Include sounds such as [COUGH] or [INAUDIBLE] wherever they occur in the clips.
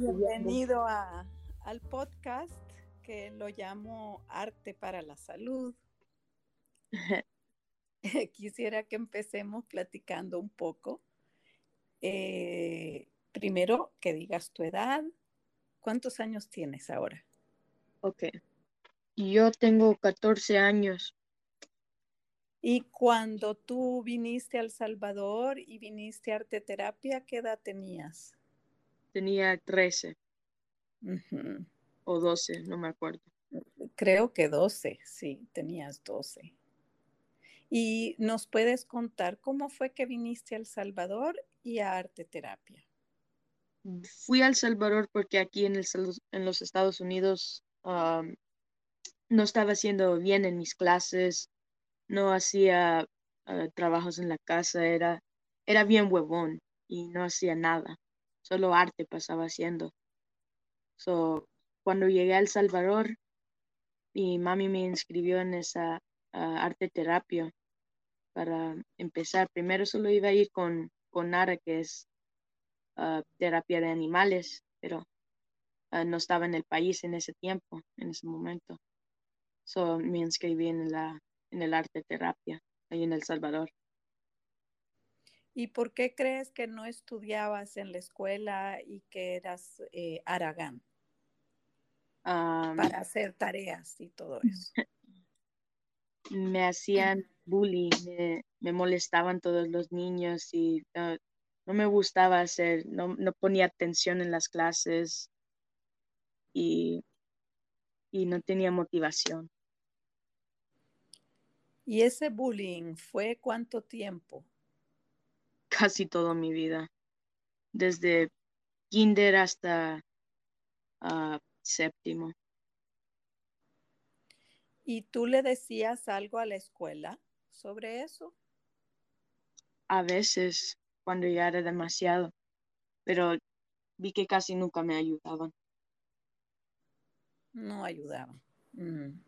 Bienvenido a, al podcast que lo llamo Arte para la Salud. [LAUGHS] Quisiera que empecemos platicando un poco. Eh, primero, que digas tu edad. ¿Cuántos años tienes ahora? Ok. Yo tengo 14 años. Y cuando tú viniste a El Salvador y viniste a arte terapia, ¿qué edad tenías? Tenía 13 o 12, no me acuerdo. Creo que 12, sí, tenías 12. ¿Y nos puedes contar cómo fue que viniste a El Salvador y a arte terapia? Fui a El Salvador porque aquí en, en los Estados Unidos no estaba haciendo bien en mis clases, no hacía ah, trabajos en la casa, era, era bien huevón y no hacía nada, solo arte pasaba haciendo. So, cuando llegué a El Salvador, mi mami me inscribió en esa ah, arte terapia para empezar. Primero solo iba a ir con, con Nara, que es ah, terapia de animales, pero no estaba en el país en ese tiempo, en ese momento. So, me inscribí en la en el arte terapia, ahí en El Salvador. ¿Y por qué crees que no estudiabas en la escuela y que eras eh, Aragán? para hacer tareas y todo [LAUGHS] eso. Me hacían bullying, me, molestaban todos los niños y no, me gustaba hacer, no, no, ponía atención en las clases y, y no tenía motivación. ¿Y ese bullying fue cuánto tiempo? Casi toda mi vida, desde kinder hasta ah, séptimo. ¿Y tú le decías algo a la escuela sobre eso? A veces, cuando ya era demasiado, pero vi que casi nunca me ayudaban. No ayudaban. Mm.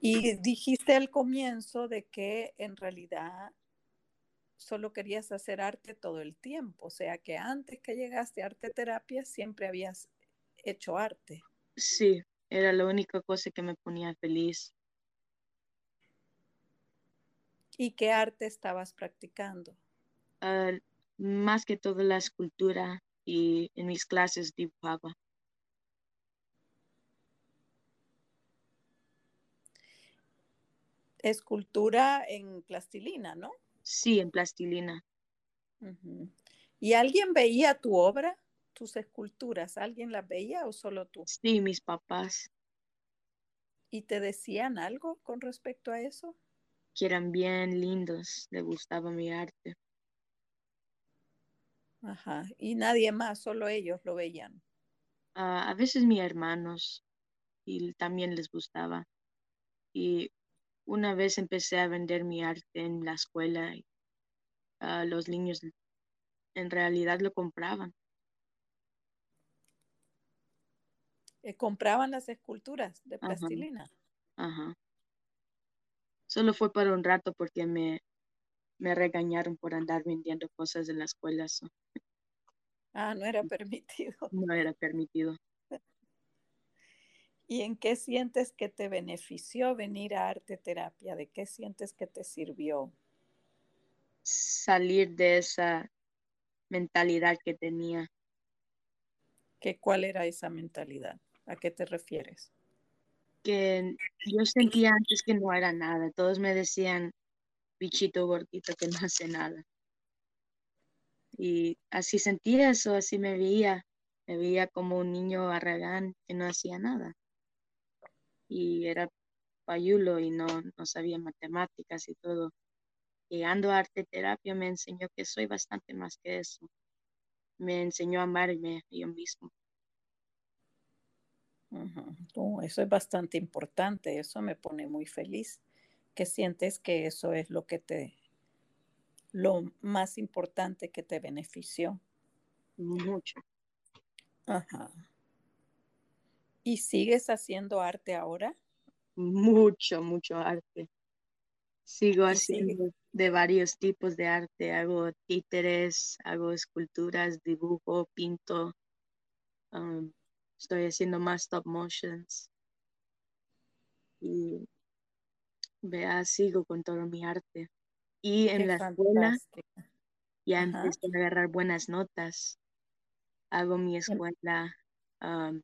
Y dijiste al comienzo de que en realidad solo querías hacer arte todo el tiempo, o sea que antes que llegaste a arte terapia siempre habías hecho arte. Sí, era la única cosa que me ponía feliz. ¿Y qué arte estabas practicando? Ah, más que todo la escultura y en mis clases dibujaba. escultura en plastilina, ¿no? Sí, en plastilina. ¿Y alguien veía tu obra, tus esculturas? ¿Alguien las veía o solo tú? Sí, mis papás. ¿Y te decían algo con respecto a eso? Que eran bien lindos, les gustaba mi arte. Ajá, y nadie más, solo ellos lo veían. Ah, a veces mis hermanos, y también les gustaba. Y una vez empecé a vender mi arte en la escuela y los niños en realidad lo compraban. Eh, ¿Compraban las esculturas de plastilina? Ajá. Solo fue para un rato porque me, me regañaron por andar vendiendo cosas en la escuela. Ah, no era [LAUGHS] permitido. No era permitido. ¿Y en qué sientes que te benefició venir a arte terapia? ¿De qué sientes que te sirvió? Salir de esa mentalidad que tenía. ¿Qué, ¿Cuál era esa mentalidad? ¿A qué te refieres? Que yo sentía antes que no era nada. Todos me decían, bichito gordito que no hace nada. Y así sentía eso, así me veía. Me veía como un niño arragán que no hacía nada y era payulo y no, no sabía matemáticas y todo. Llegando a arte terapia me enseñó que soy bastante más que eso. Me enseñó a amarme yo mismo. eso es bastante importante, eso me pone muy feliz, que sientes que eso es lo que te, lo más importante que te benefició. Mucho. Ajá. ¿Y sigues haciendo arte ahora? Mucho, mucho arte. Sigo haciendo de varios tipos de arte. Hago títeres, hago esculturas, dibujo, pinto. Um, estoy haciendo más stop motions. Y vea, sigo con todo mi arte. Y en Qué la escuela ya Ajá. empecé a agarrar buenas notas. Hago mi Em- escuela. um,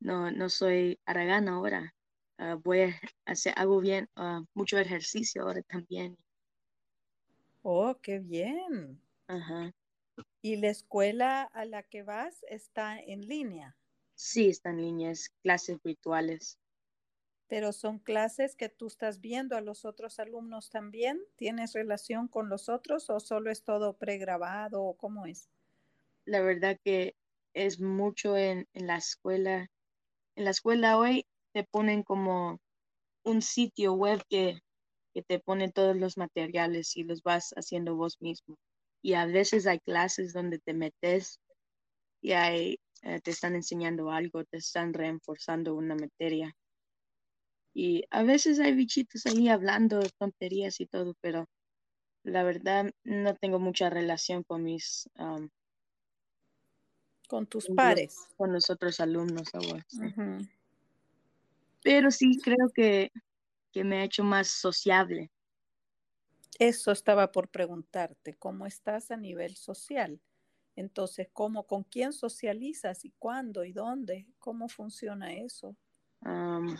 no, no soy aragana ahora. Ah, voy a hacer, hago bien, ah, mucho ejercicio ahora también. Oh, qué bien. Ajá. ¿Y la escuela a la que vas está en línea? Sí, están en línea, es clases virtuales. Pero son clases que tú estás viendo a los otros alumnos también. ¿Tienes relación con los otros o solo es todo pregrabado o cómo es? La verdad que es mucho en, en la escuela. En la escuela hoy te ponen como un sitio web que, que te pone todos los materiales y los vas haciendo vos mismo. Y a veces hay clases donde te metes y hay, eh, te están enseñando algo, te están reforzando una materia. Y a veces hay bichitos ahí hablando tonterías y todo, pero la verdad no tengo mucha relación con mis, um, Con tus pares. con los otros alumnos ahora. sí. Ujú. Pero sí creo que, que me ha hecho más sociable. Eso estaba por preguntarte, ¿cómo estás a nivel social? Entonces, ¿cómo, con quién socializas y cuándo y dónde? ¿Cómo funciona eso? Um,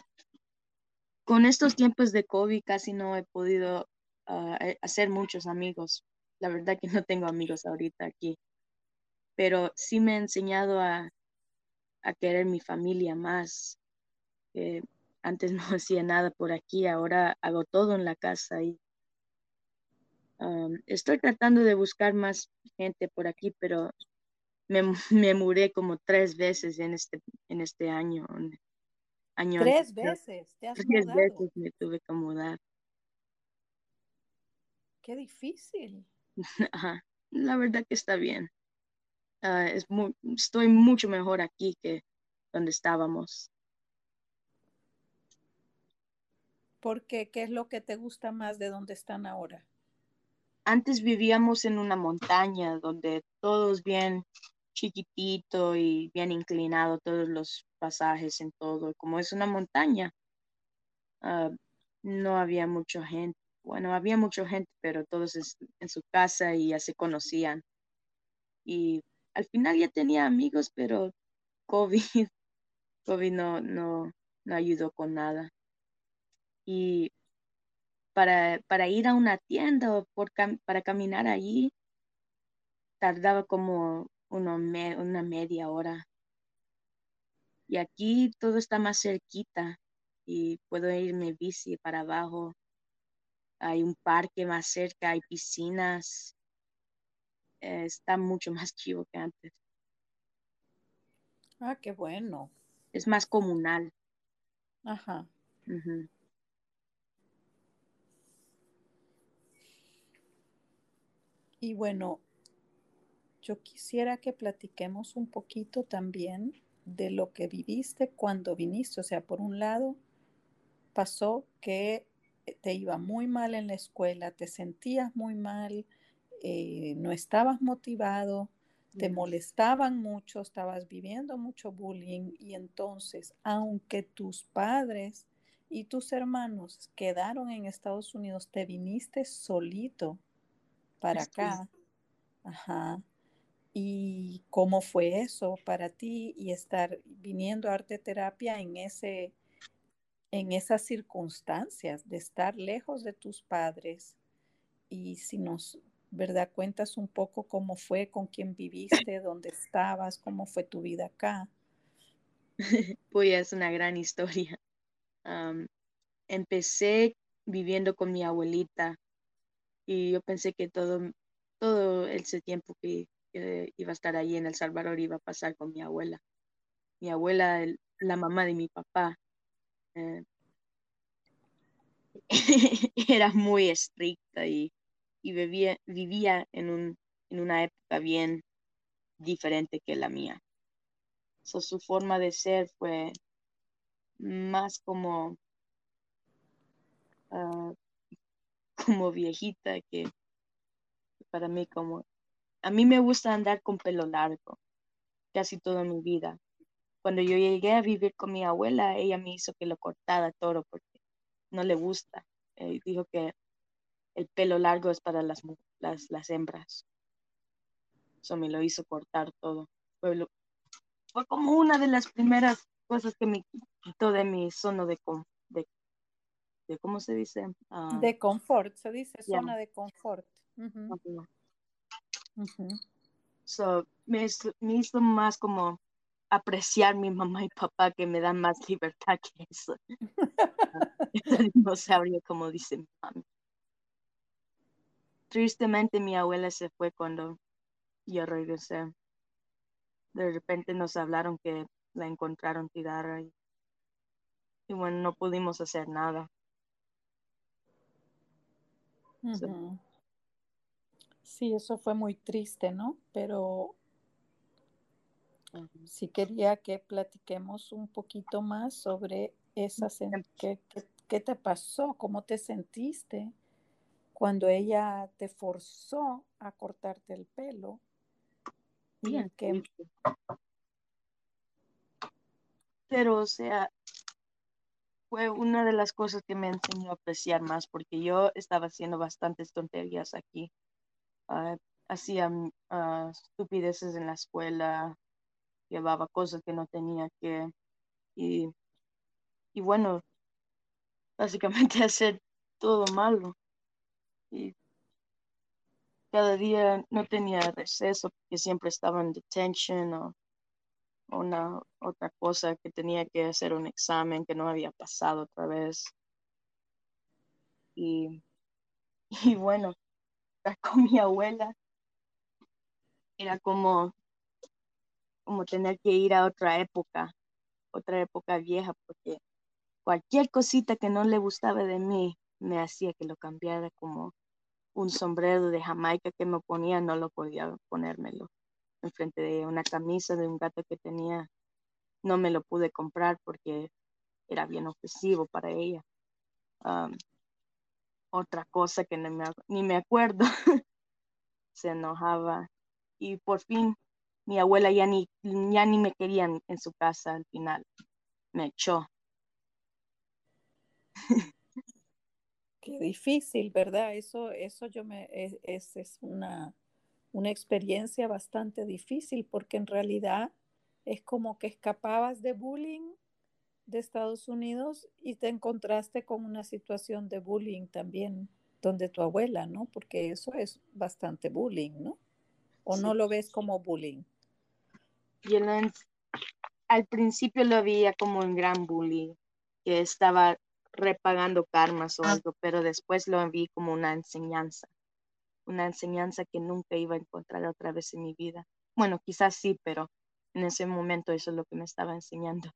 con estos tiempos de COVID casi no he podido ah, eh, hacer muchos amigos. La verdad que no tengo amigos ahorita aquí, pero sí me ha enseñado a, a querer mi familia más. Eh, antes [LAUGHS] no hacía nada por aquí, ahora hago todo en la casa y um, estoy tratando de buscar más gente por aquí, pero me, [LAUGHS] me mudé como tres veces en este, en este año. año Tres veces te has Tres mudado. veces me tuve que mudar. Qué difícil. [LAUGHS] Ajá. La verdad que está bien. Ah, es estoy mucho mejor aquí que donde estábamos. ¿Por qué? ¿Qué es lo que te gusta más de donde están ahora? Antes vivíamos en una montaña donde todo es bien chiquitito y bien inclinado, todos los pasajes en todo. Como es una montaña, ah, no había mucha gente. Bueno, había mucha gente, pero todos en su casa y ya se conocían. Y al final ya tenía amigos, pero COVID, [LAUGHS] COVID no, no, no ayudó con nada. Y para, para ir a una tienda o para caminar allí, tardaba como uno me- una media hora. Y aquí todo está más cerquita y puedo irme bici para abajo. Hay un parque más cerca, hay piscinas. Eh, está mucho más chivo que antes. Ah, qué bueno. Es más comunal. Ajá. Y bueno, yo quisiera que platiquemos un poquito también de lo que viviste cuando viniste. O sea, por un lado, pasó que te iba muy mal en la escuela, te sentías muy mal, eh, no estabas motivado, te molestaban mucho, estabas viviendo mucho bullying y entonces, aunque tus padres y tus hermanos quedaron en Estados Unidos, te viniste solito para Sí. acá. Ajá. ¿Y cómo fue eso para ti y estar viniendo a arte terapia en ese en esas circunstancias de estar lejos de tus padres? Y si nos, ¿verdad? Cuentas un poco cómo fue, con quién viviste, dónde estabas, cómo fue tu vida acá. [LAUGHS] Pues es una gran historia. Empecé viviendo con mi abuelita y yo pensé que todo, todo ese tiempo que, iba a estar ahí en El Salvador iba a pasar con mi abuela. Mi abuela, el- la mamá de mi papá, eh, [LAUGHS] era muy estricta y, y vivía, vivía en un, en una época bien diferente que la mía. So, su forma de ser fue más como, ah, [LAUGHS] como viejita que para mí como, a mí me gusta andar con pelo largo casi toda mi vida. Cuando yo llegué a vivir con mi abuela, ella me hizo que lo cortara todo porque no le gusta. Eh, dijo que el pelo largo es para las, las, las hembras. Eso me lo hizo cortar todo. Fue, fue como una de las primeras cosas que me quitó de mi zona de, de, de ¿cómo se dice? Ah, de confort, se dice zona de confort. so, me, me, hizo más como apreciar mi mamá y papá que me dan más [LAUGHS] libertad que eso. [LAUGHS] [LAUGHS] no sabría cómo dice mi mamá. Tristemente mi abuela se fue cuando yo regresé. De repente nos hablaron que la encontraron tirada y, y bueno, no pudimos hacer nada. Sí, eso fue muy triste, ¿no? Pero sí quería que platiquemos un poquito más sobre esa, ¿qué, qué te pasó? ¿Cómo te sentiste? Cuando ella te forzó a cortarte el pelo. Bien, Pero, o sea, fue una de las cosas que me enseñó a apreciar más, porque yo estaba haciendo bastantes tonterías aquí. Ah, hacía ah, estupideces en la escuela, llevaba cosas que no tenía que, y, y bueno, básicamente [LAUGHS] hacer todo malo y cada día no tenía receso porque siempre estaba en detention o una otra cosa que tenía que hacer un examen que no había pasado otra vez. Y, [LAUGHS] y bueno, con mi abuela era como, como tener que ir a otra época, otra época vieja, porque cualquier cosita que no le gustaba de mí me hacía que lo cambiara como un sombrero de Jamaica que me ponía, no lo podía ponérmelo. Enfrente de una camisa de un gato que tenía, no me lo pude comprar porque era bien ofensivo para ella. otra cosa que me, ni me acuerdo, [LAUGHS] se enojaba. Y por fin mi abuela ya ni, ya ni me quería en su casa al final. Me echó. [LAUGHS] Qué difícil, ¿verdad? Eso, eso yo me, es, es, una, una experiencia bastante difícil porque en realidad es como que escapabas de bullying de Estados Unidos y te encontraste con una situación de bullying también donde tu abuela, ¿no? Porque eso es bastante bullying, ¿no? ¿O no lo ves como bullying? Yo al principio lo veía como un gran bullying, que estaba repagando karmas o algo, pero después lo vi como una enseñanza, una enseñanza que nunca iba a encontrar otra vez en mi vida. Bueno, quizás sí, pero en ese momento eso es lo que me estaba enseñando.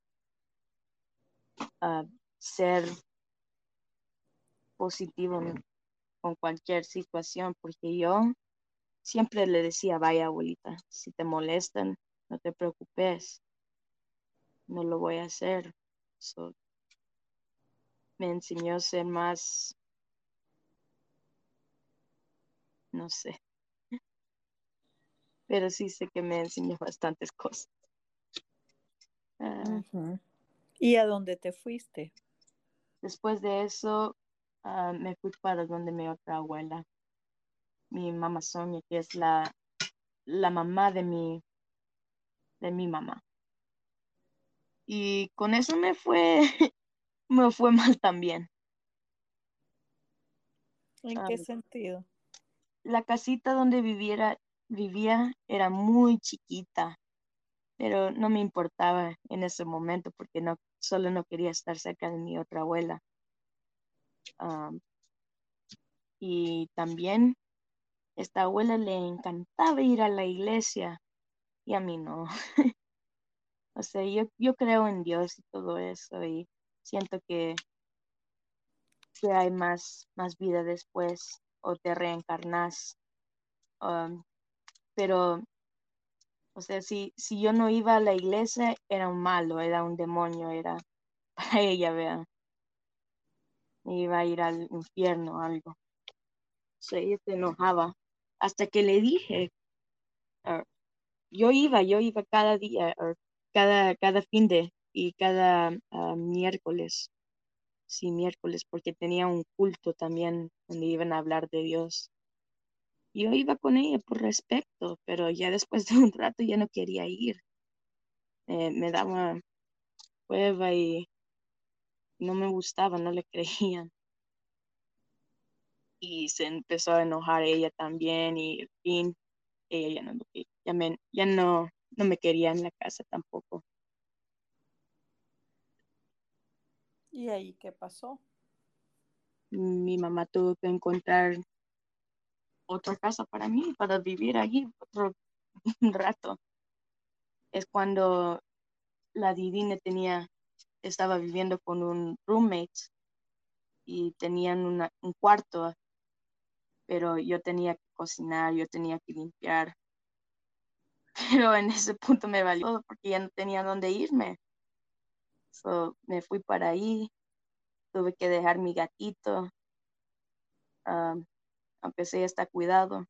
ser positivo con cualquier situación, porque yo siempre le decía, vaya abuelita, si te molestan, no te preocupes, no lo voy a hacer me enseñó a ser más, no sé, [LAUGHS] pero sí sé que me enseñó bastantes cosas. Ah. ¿Y a dónde te fuiste? Después de eso, ah, me fui para donde mi otra abuela, mi mamá Sonia, que es la, la mamá de mi, de mi mamá. Y con eso me fue [LAUGHS] me fue mal también. ¿En qué sentido? La casita donde viviera, vivía era muy chiquita, pero no me importaba en ese momento porque no, solo no quería estar cerca de mi otra abuela. y también esta abuela le encantaba ir a la iglesia y a mí no. [LAUGHS] o sea, yo, yo creo en Dios y todo eso y siento que, que hay más, más vida después o te reencarnas. Um, pero, o sea, si, si yo no iba a la iglesia, era un malo, era un demonio, era [LAUGHS] para ella, vea. Iba a ir al infierno o algo. So, ella se enojaba hasta que le dije, ah, yo iba, yo iba cada día, cada, cada fin de y cada ah, miércoles, sí, miércoles, porque tenía un culto también donde iban a hablar de Dios. Yo iba con ella por respeto, pero ya después de un rato ya no quería ir. Eh, me daba prueba y no me gustaba, no le [LAUGHS] creían. Y se empezó a enojar ella también y en fin, ella ya no, ya me, ya no, no me quería en la casa tampoco. ¿Y ahí qué pasó? Mi mamá tuvo que encontrar otra casa para mí, para vivir allí otro [LAUGHS] rato. Es cuando la Didine tenía, estaba viviendo con un roommate y tenían un cuarto, pero yo tenía que cocinar, yo tenía que limpiar. [LAUGHS] Pero en ese punto me valió todo porque ya no tenía dónde irme. So, me fui para ahí, tuve que dejar mi gatito, aunque sea está cuidado,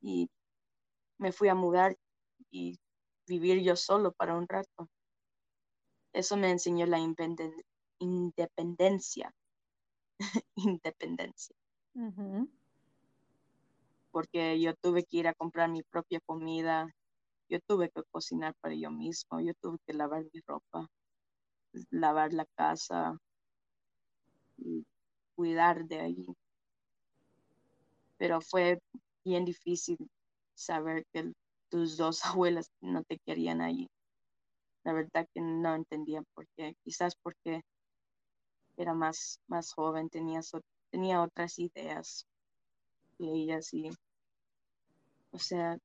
y me fui a mudar y vivir yo solo para un rato. Eso me enseñó la independencia. [LAUGHS] independencia. Porque yo tuve que ir a comprar mi propia comida, yo tuve que cocinar para yo mismo, yo tuve que lavar mi ropa lavar la casa, y cuidar de ahí. Pero fue bien difícil saber que tus dos [LAUGHS] abuelas no te querían ahí. La verdad que no entendía por qué. Quizás porque era más, más joven, tenía, tenía otras ideas. Y ella sí. O sea,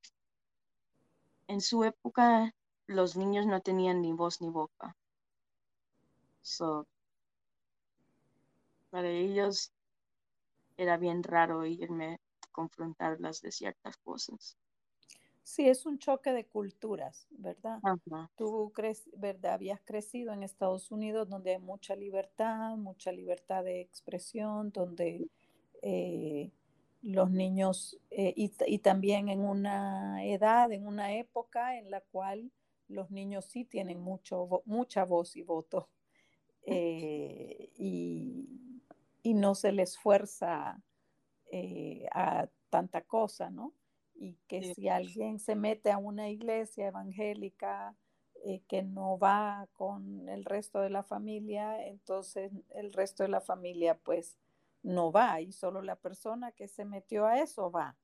en su época los niños no tenían ni voz ni boca. So, para ellos era bien raro irme a confrontarlas de ciertas cosas. Sí, es un choque de culturas, ¿verdad? Tú crees, ¿verdad? Habías crecido en Estados Unidos donde hay mucha libertad, mucha libertad de expresión, donde eh, los niños, eh, y, y, también en una edad, en una época en la cual los niños sí tienen mucho, mucha voz y voto. Eh, y, no se les fuerza eh, a tanta cosa, ¿no? Y que si alguien se mete a una iglesia evangélica eh, que no va con el resto de la familia, entonces el resto de la familia pues no va y solo la persona que se metió a eso va.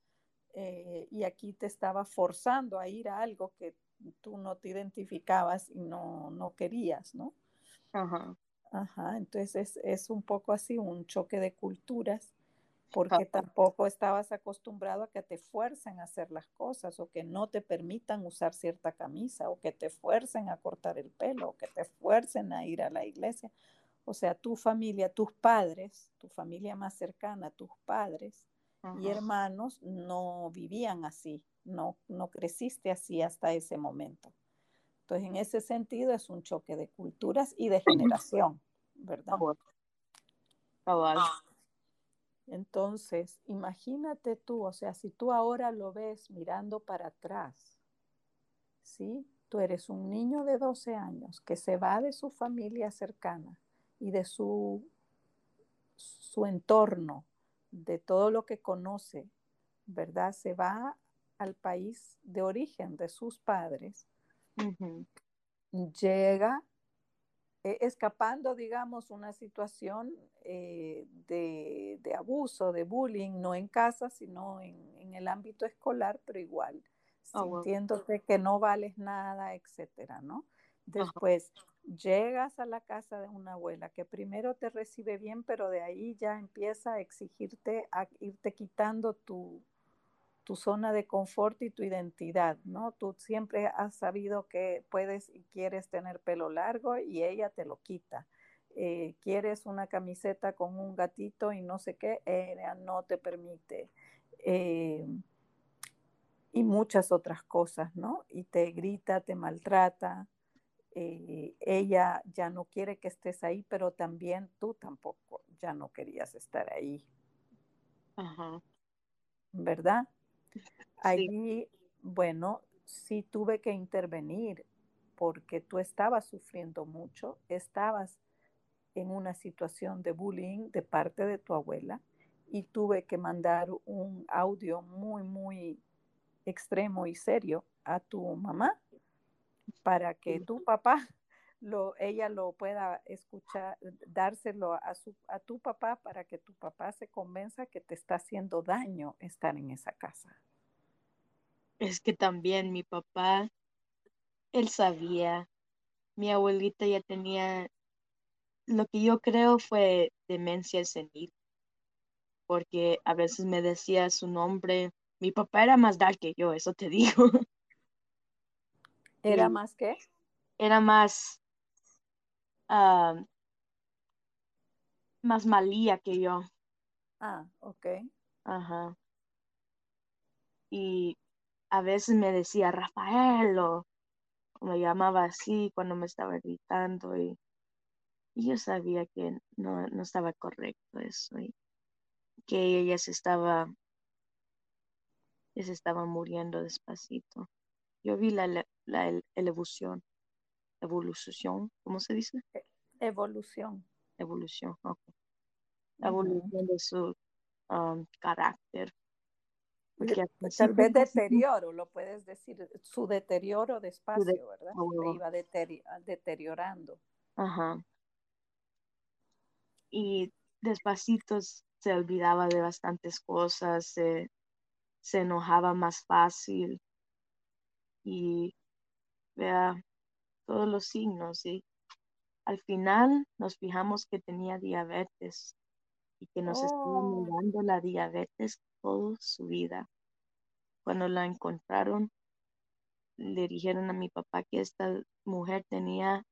y aquí te estaba forzando a ir a algo que tú no te identificabas y no, no querías, ¿no? Ajá. Ajá, entonces es, un poco así, un choque de culturas, porque tampoco estabas acostumbrado a que te fuercen a hacer las cosas o que no te permitan usar cierta camisa o que te fuercen a cortar el pelo o que te fuercen a ir a la iglesia. O sea, tu familia, tus padres, tu familia más cercana, tus padres y hermanos no vivían así, no, no creciste así hasta ese momento. Entonces, en ese sentido es un choque de culturas y de generación, ¿verdad? Entonces, imagínate tú, o sea, si tú ahora lo ves mirando para atrás, ¿sí? Tú eres un niño de 12 años que se va de su familia cercana y de su, su entorno, de todo lo que conoce, ¿verdad? Se va al país de origen de sus padres llega eh, escapando, digamos, una situación eh, de, abuso, de bullying, no en casa, sino en, el ámbito escolar, pero igual, oh, sintiéndote que no vales nada, etcétera, ¿no? Después llegas a la casa de una abuela que primero te recibe bien, pero de ahí ya empieza a exigirte, a irte quitando tu, tu zona de confort y tu identidad, ¿no? Tú siempre has sabido que puedes y quieres tener pelo largo y ella te lo quita. Eh, quieres una camiseta con un gatito y no sé qué, ella no te permite. Eh, y muchas otras cosas, ¿no? Y te grita, te maltrata. Eh, ella ya no quiere que estés ahí, pero también tú tampoco ya no querías estar ahí. Ajá. ¿verdad? Allí, bueno, sí tuve que intervenir porque tú estabas sufriendo mucho, estabas en una situación de bullying de parte de tu abuela y tuve que mandar un audio muy, muy extremo y serio a tu mamá para que tu papá lo, ella lo pueda escuchar, dárselo a, su, a tu papá para que tu papá se convenza que te está haciendo daño estar en esa casa. Es que también mi papá, él sabía, mi abuelita ya tenía, lo que yo creo fue demencia senil, porque a veces me decía su nombre, mi papá era más dark que yo, eso te [LAUGHS] digo. ¿Era más qué? Era más, uh, más malía que yo. Ah, ok. Ajá. Y a veces me decía Rafael o, me llamaba así cuando me estaba gritando y, yo sabía que no, estaba correcto eso y que ella se estaba, se estaba muriendo despacito. Yo vi la, la, la evolución, evolución, ¿cómo se dice? E, evolución. Evolución, ok. La evolución de su um, carácter, Tal vez deterioro, lo puedes decir, su deterioro despacio, ¿verdad? Se iba deteriorando. Ajá. Y despacito se olvidaba de bastantes cosas, se, se enojaba más fácil y vea todos los signos y al final nos fijamos que tenía diabetes y que nos estaba oh. dando la diabetes toda su vida. Cuando la encontraron, le dijeron a mi papá que esta mujer tenía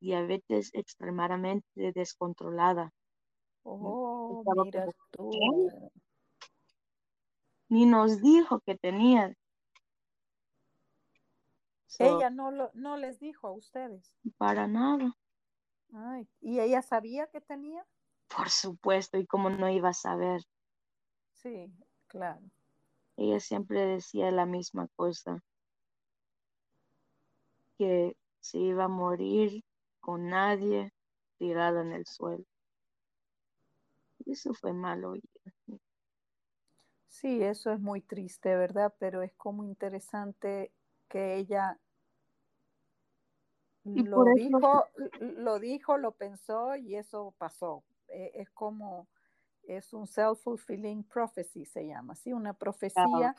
diabetes extremadamente descontrolada. Oh, mira tú. Ni nos dijo que tenía. Ella no, lo, no les dijo a ustedes. Para nada. Ay, ¿Y ella sabía que tenía? Por supuesto, y cómo no iba a saber. Sí, claro. Ella siempre decía la misma cosa, que se iba a morir con nadie tirada en el suelo. Y eso fue malo. Sí, eso es muy triste, ¿verdad? Pero es como interesante que ella lo dijo, lo dijo, lo pensó y eso pasó. E, es como, es un self-fulfilling prophecy, se llama, ¿sí? Una profecía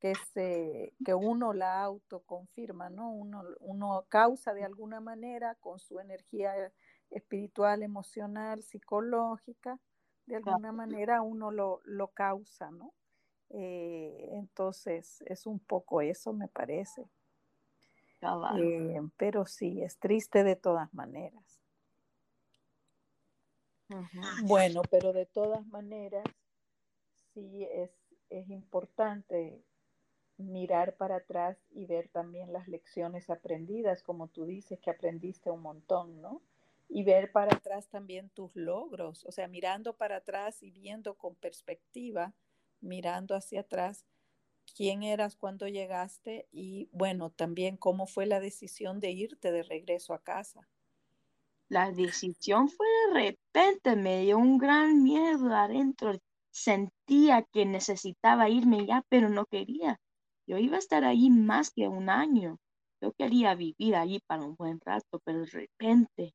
que, se, que uno la autoconfirma, ¿no? Uno, uno causa de alguna manera con su energía espiritual, emocional, psicológica, de alguna manera uno lo, lo causa, ¿no? Eh, entonces, es un poco eso, me parece. Eh, pero sí, es triste de todas maneras. Bueno, pero de todas maneras, sí es, es importante mirar para atrás y ver también las lecciones aprendidas, como tú dices, que aprendiste un montón, ¿no? Y ver para atrás también tus logros, o sea, mirando para atrás y viendo con perspectiva, mirando hacia atrás, quién eras cuando llegaste y bueno, también cómo fue la decisión de irte de regreso a casa. La decisión fue de repente, me dio un gran miedo adentro. Sentía que necesitaba irme ya, pero no quería. Yo iba a estar allí más que un año. Yo quería vivir allí para un buen rato, pero de repente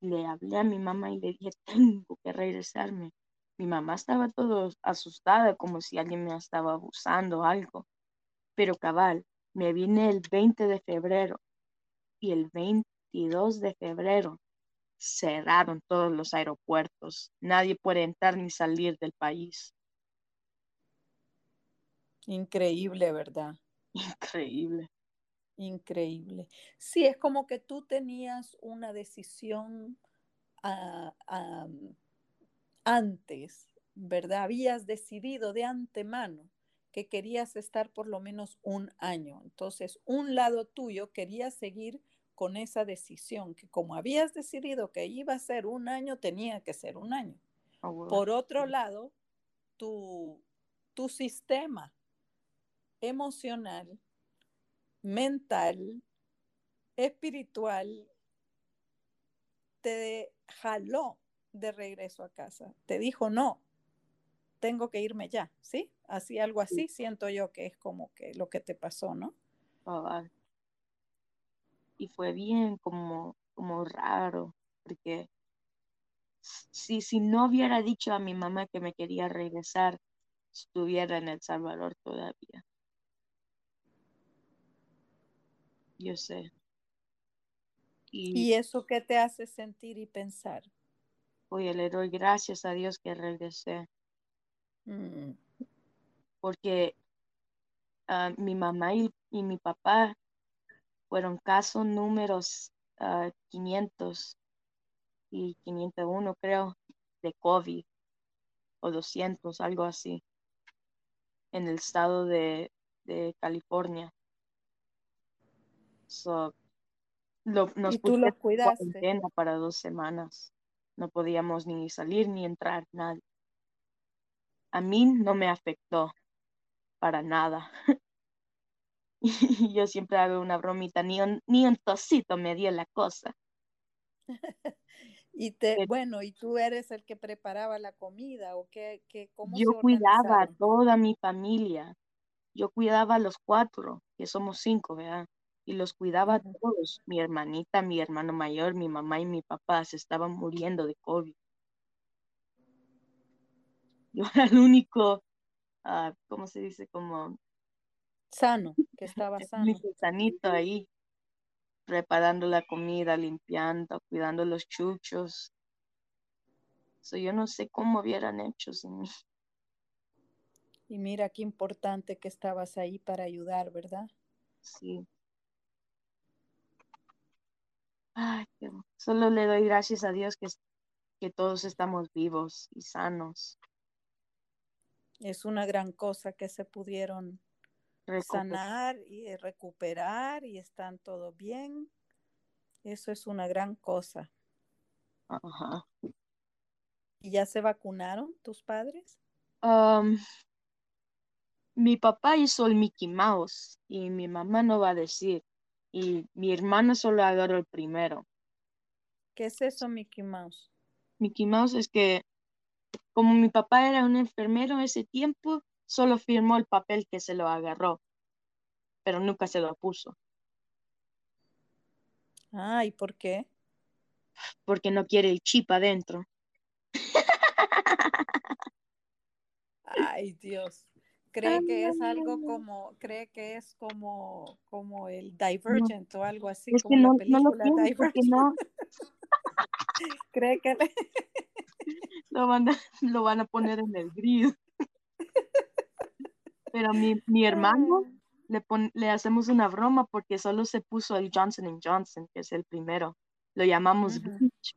le hablé a mi mamá y le dije, tengo que regresarme. Mi mamá estaba todo asustada, como si alguien me estaba abusando o algo. Pero cabal, me vine el 20 de febrero y el 22 de febrero cerraron todos los aeropuertos. Nadie puede entrar ni salir del país. Increíble, ¿verdad? [LAUGHS] Increíble. Increíble. Sí, es como que tú tenías una decisión ah, antes, ¿verdad? Habías decidido de antemano que querías estar por lo menos un año. Entonces, un lado tuyo quería seguir con esa decisión, que como habías decidido que iba a ser un año, tenía que ser un año. Ah, Por otro lado, tu, tu sistema emocional, mental, espiritual, te jaló de regreso a casa. Te dijo, no, tengo que irme ya, ¿sí? Así, algo así, siento yo que es como que lo que te pasó, ¿no? Oh, y fue bien como, como raro, porque si, si no hubiera dicho a mi mamá que me quería regresar, estuviera en El Salvador todavía. Yo sé. ¿Y, eso qué te hace sentir y pensar? Oye, le doy gracias a Dios que regresé. Mm. Porque ah, mi mamá y, mi papá fueron casos números 500 ah, y 501, creo, de COVID o 200, algo así, en el estado de, California. So, lo, nos ¿Y tú lo cuidaste? para dos semanas. No podíamos ni salir ni entrar, nadie. A mí no me afectó para nada. [LAUGHS] y yo siempre hago una bromita, ni un, ni un tosito me dio la cosa. [LAUGHS] y te, bueno, ¿y tú eres el que preparaba la comida o qué, qué cómo Yo cuidaba a toda mi familia. Yo cuidaba a los cuatro, que somos cinco, ¿verdad? Y los cuidaba a todos. Mi hermanita, mi hermano mayor, mi mamá y mi papá se estaban muriendo de COVID. [LAUGHS] Yo era el único, uh, ¿cómo se dice? Como sano, que estaba [LAUGHS] sano. sanito ahí, preparando la comida, limpiando, cuidando los chuchos. So, yo no sé cómo hubieran hecho sin mí. Y mira qué importante que estabas ahí para ayudar, ¿verdad? Sí. Solo le doy gracias a Dios que, que todos estamos vivos y sanos. Es una gran cosa que se pudieron sanar y recuperar y están todo bien. Eso es una gran cosa. Ajá. ¿Y ya se vacunaron tus padres? Um, mi papá hizo el Mickey Mouse y mi mamá no va a decir y mi hermana solo agarró el primero. ¿Qué es eso, Mickey Mouse? Mickey Mouse es que como mi papá era un enfermero en ese tiempo, solo firmó el papel que se lo agarró, pero nunca se lo puso. Ah, ¿y por qué? Porque no quiere el chip adentro. [LAUGHS] Ay, Dios cree que es algo como, cree que es como, como el Divergent o algo así, como la película Divergent. No. [LAUGHS] cree que [LAUGHS] lo, van a, lo van a poner en el gris. Pero mi, mi hermano ah. le, le hacemos una broma porque solo se puso el Johnson Johnson, que es el primero. Lo llamamos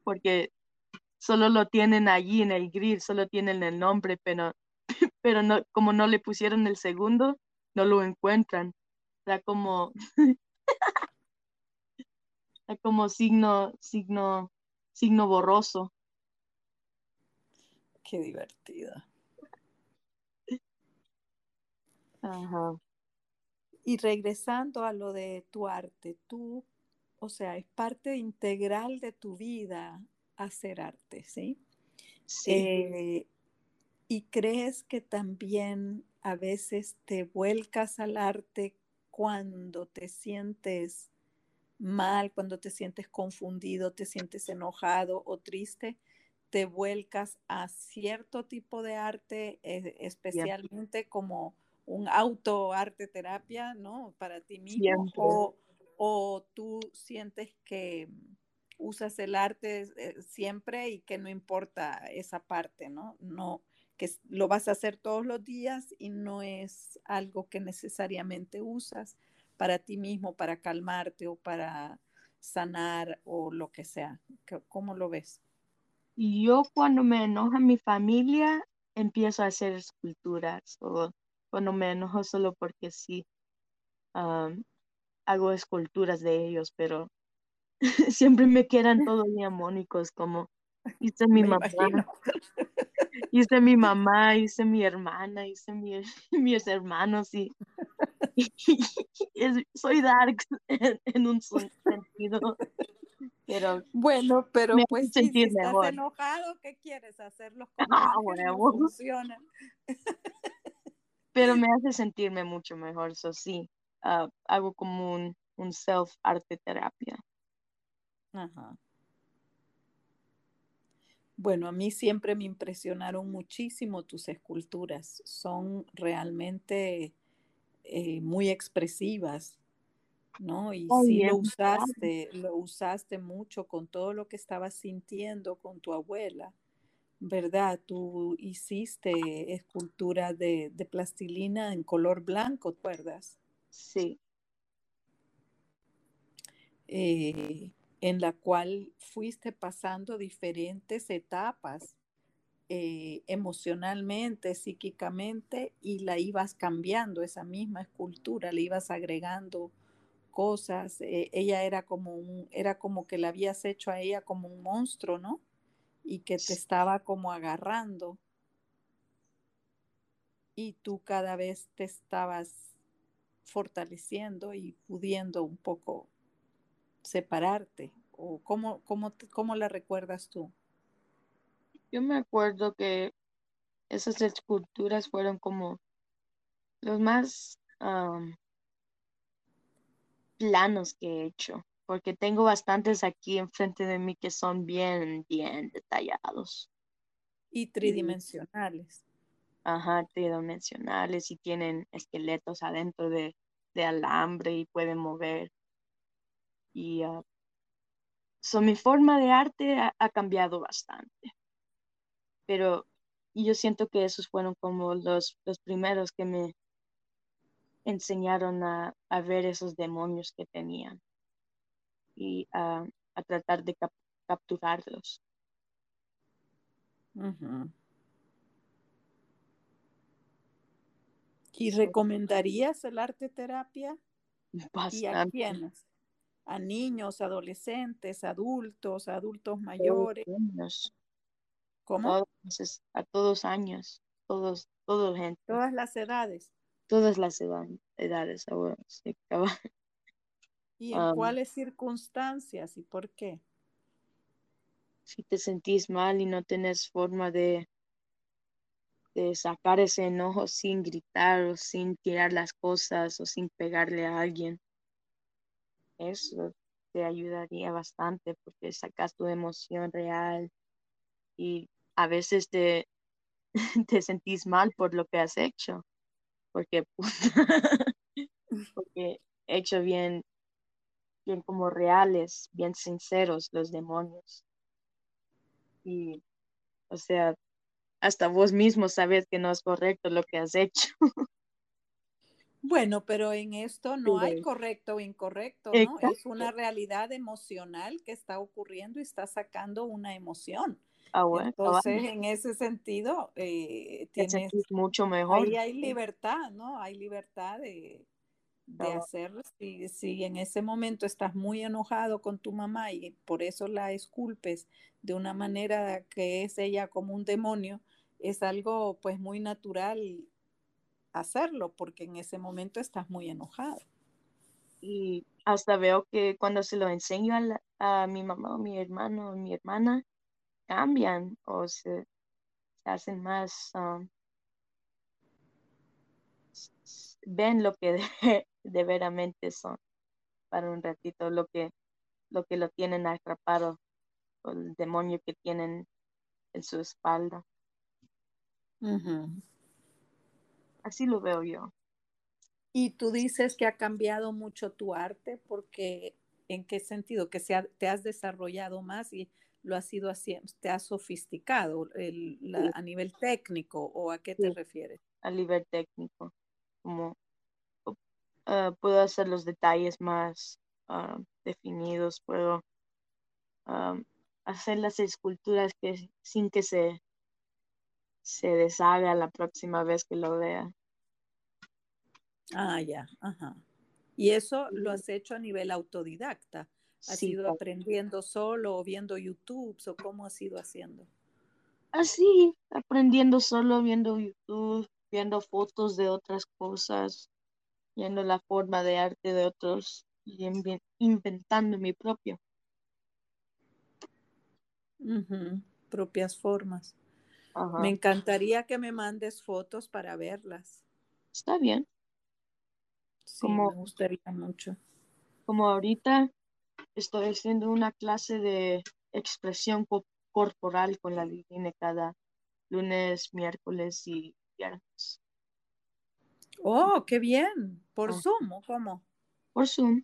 porque solo lo tienen allí en el gris, solo tienen el nombre, pero pero no, como no le pusieron el segundo, no lo encuentran. Está como, [LAUGHS] está como signo, signo, signo borroso. Qué divertido. Ajá. Y regresando a lo de tu arte, tú, o sea, es parte integral de tu vida hacer arte, ¿sí? Sí. Eh, ¿Y crees que también a veces te vuelcas al arte cuando te sientes mal, cuando te sientes confundido, te sientes enojado o triste? ¿Te vuelcas a cierto tipo de arte, eh, especialmente como un auto arte terapia, ¿no? Para ti mismo. O, o, tú sientes que usas el arte eh, siempre y que no importa esa parte, ¿no? No, que lo vas a hacer todos los días y no es algo que necesariamente usas para ti mismo, para calmarte o para sanar o lo que sea. ¿Cómo lo ves? Yo cuando me enoja mi familia, empiezo a hacer esculturas o cuando me enojo solo porque sí, hago esculturas de ellos, pero [LAUGHS] siempre me quedan [LAUGHS] todos diamónicos como dice [LAUGHS] mi mamá. Hice mi mamá, hice mi hermana, hice mi, [LAUGHS] mis hermanos y, [LAUGHS] soy dark [LAUGHS] en, un sentido. Pero bueno, pero pues si estás enojado, ¿qué quieres? Hacerlos como ah, no funcionan. pero me hace sentirme mucho mejor, eso sí. Ah, hago como un, un self arte terapia. Ajá. Bueno, a mí siempre me impresionaron muchísimo tus esculturas. Son realmente eh, muy expresivas, ¿no? Y sí lo usaste, lo usaste mucho con todo lo que estabas sintiendo con tu abuela, ¿verdad? Tú hiciste escultura de, de plastilina en color blanco, ¿te acuerdas? Sí. Eh, en la cual fuiste pasando diferentes etapas eh, emocionalmente, psíquicamente, y la ibas cambiando, esa misma escultura, le ibas agregando cosas. Eh, ella era como un, era como que la habías hecho a ella como un monstruo, ¿no? Y que te estaba como agarrando. Y tú cada vez te estabas fortaleciendo y pudiendo un poco separarte? ¿O cómo, cómo, cómo la recuerdas tú? Yo me acuerdo que esas esculturas fueron como los más planos que he hecho, porque tengo bastantes aquí enfrente de mí que son bien, bien detallados. Y tridimensionales. Ajá, tridimensionales y tienen esqueletos adentro de, de alambre y pueden mover y uh, mi forma de arte ha, cambiado bastante. Pero yo siento que esos fueron como los, los primeros que me enseñaron a, ver esos demonios que tenían y a, tratar de capturarlos. ¿Y recomendarías el arte terapia? Bastante. ¿Y a quiénes? ¿A niños, adolescentes, adultos, adultos mayores? ¿Cómo? a todos años, todos, todos gente. Todas las edades. Todas las edades, ahora ¿Y en cuáles circunstancias y por qué? Si te sentís mal y no tenés forma de, de sacar ese enojo sin gritar o sin tirar las cosas o sin pegarle a alguien. Eso te ayudaría bastante porque sacas tu emoción real y a veces te, [LAUGHS] te sentís mal por lo que has hecho, porque, [LAUGHS] porque he hecho bien, bien como reales, bien sinceros los demonios. Y, o sea, hasta vos mismo sabes que no es correcto lo que has hecho. [LAUGHS] Bueno, pero en esto no hay correcto o incorrecto, ¿no? Es una realidad emocional que está ocurriendo y está sacando una emoción. Ah, bueno, Entonces, en ese sentido, eh, tienes mucho mejor. Ahí hay libertad, ¿no? Hay libertad de, de hacerlo. Si, si en ese momento estás muy enojado con tu mamá y por eso la esculpes de una manera que es ella como un demonio, es algo pues muy natural hacerlo porque en ese momento estás muy enojado. Y hasta veo que cuando se lo enseño a, mi mamá o mi hermano o mi hermana, cambian o se, hacen más, um, ven lo que de, [LAUGHS] veramente son para un ratito, lo que lo que lo tienen atrapado, el demonio que tienen en su espalda. Así lo veo yo. Y tú dices que ha cambiado mucho tu arte porque ¿en qué sentido? Que se te has desarrollado más y lo has ido haciendo, te has sofisticado a nivel técnico o a qué te refieres? A nivel técnico, como ah, puedo hacer los detalles más ah, definidos, puedo ah, hacer las esculturas que sin que se se deshaga la próxima vez que lo vea. Ah, ya, ajá. ¿Y eso lo has hecho a nivel autodidacta? ¿Has ido aprendiendo solo o viendo YouTube o cómo has ido haciendo? así, aprendiendo solo, viendo YouTube, viendo fotos de otras cosas, viendo la forma de arte de otros y inventando mi propio. Propias formas. Me encantaría que me mandes fotos para verlas. Está bien. Sí, me gustaría mucho. Como ahorita estoy haciendo una clase de expresión corporal con la Divine cada lunes, miércoles y viernes. Oh, qué bien. ¿Por ah. Zoom o cómo? Por Zoom.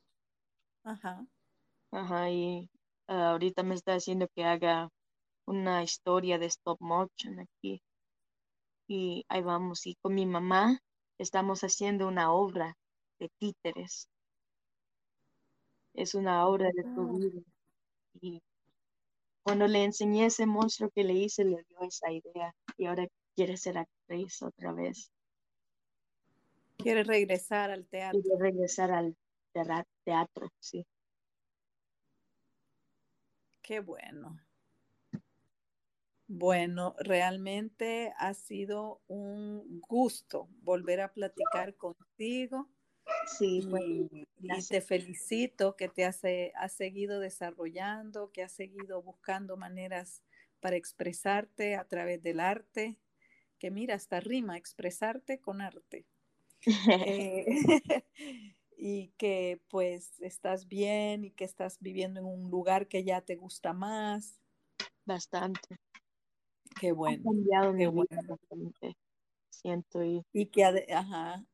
Ajá. Ajá, y ah, ahorita me está haciendo que haga una historia de stop motion aquí. Y ahí vamos. Y con mi mamá estamos haciendo una obra de títeres. Es una obra de tu vida. Y cuando le enseñé ese monstruo que le hice, le dio esa idea. Y ahora quiere ser actriz otra vez. Quiere regresar al teatro. Quiere regresar al teatro, sí. Qué bueno. Bueno, realmente ha sido un gusto volver a platicar contigo. Sí, y, te felicito que te has, has, seguido desarrollando, que has seguido buscando maneras para expresarte a través del arte, que mira, hasta rima, expresarte con arte. Eh, [LAUGHS] [LAUGHS] y que pues estás bien y que estás viviendo en un lugar que ya te gusta más. Bastante. Qué bueno. Ha cambiado mi vida bastante. Siento y... Y que, ajá,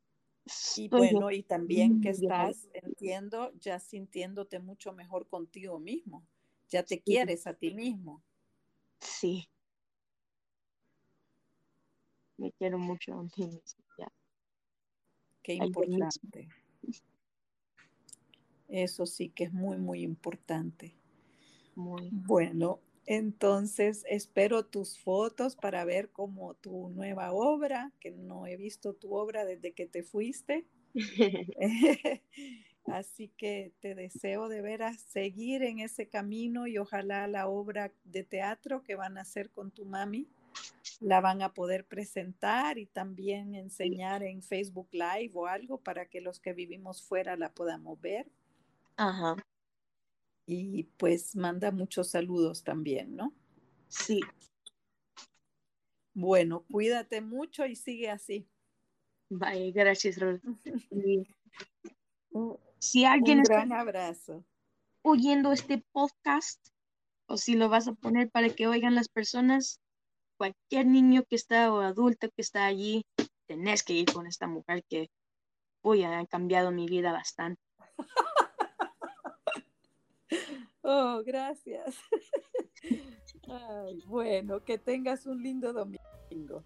y bueno, y también que estás, entiendo, ya sintiéndote mucho mejor contigo mismo. Ya te quieres a ti mismo. Sí. Me quiero mucho a mí mismo. Ya. Qué importante. Eso sí que es muy, muy importante. Muy. Bueno, entonces espero tus fotos para ver como tu nueva obra, que no he visto tu obra desde que te fuiste. [LAUGHS] [LAUGHS] Así que te deseo de veras seguir en ese camino y ojalá la obra de teatro que van a hacer con tu mami la van a poder presentar y también enseñar en Facebook Live o algo para que los que vivimos fuera la podamos ver. Ajá y pues manda muchos saludos también, ¿no? Sí. Bueno, cuídate mucho y sigue así. Bye, gracias, [LAUGHS] si alguien Un gran abrazo. oyendo este podcast, o si lo vas a poner para que oigan las personas, cualquier niño que está o adulto que está allí, tenés que ir con esta mujer que, uy, ha cambiado mi vida bastante. [LAUGHS] Oh, gracias. [LAUGHS] bueno, que tengas un lindo domingo.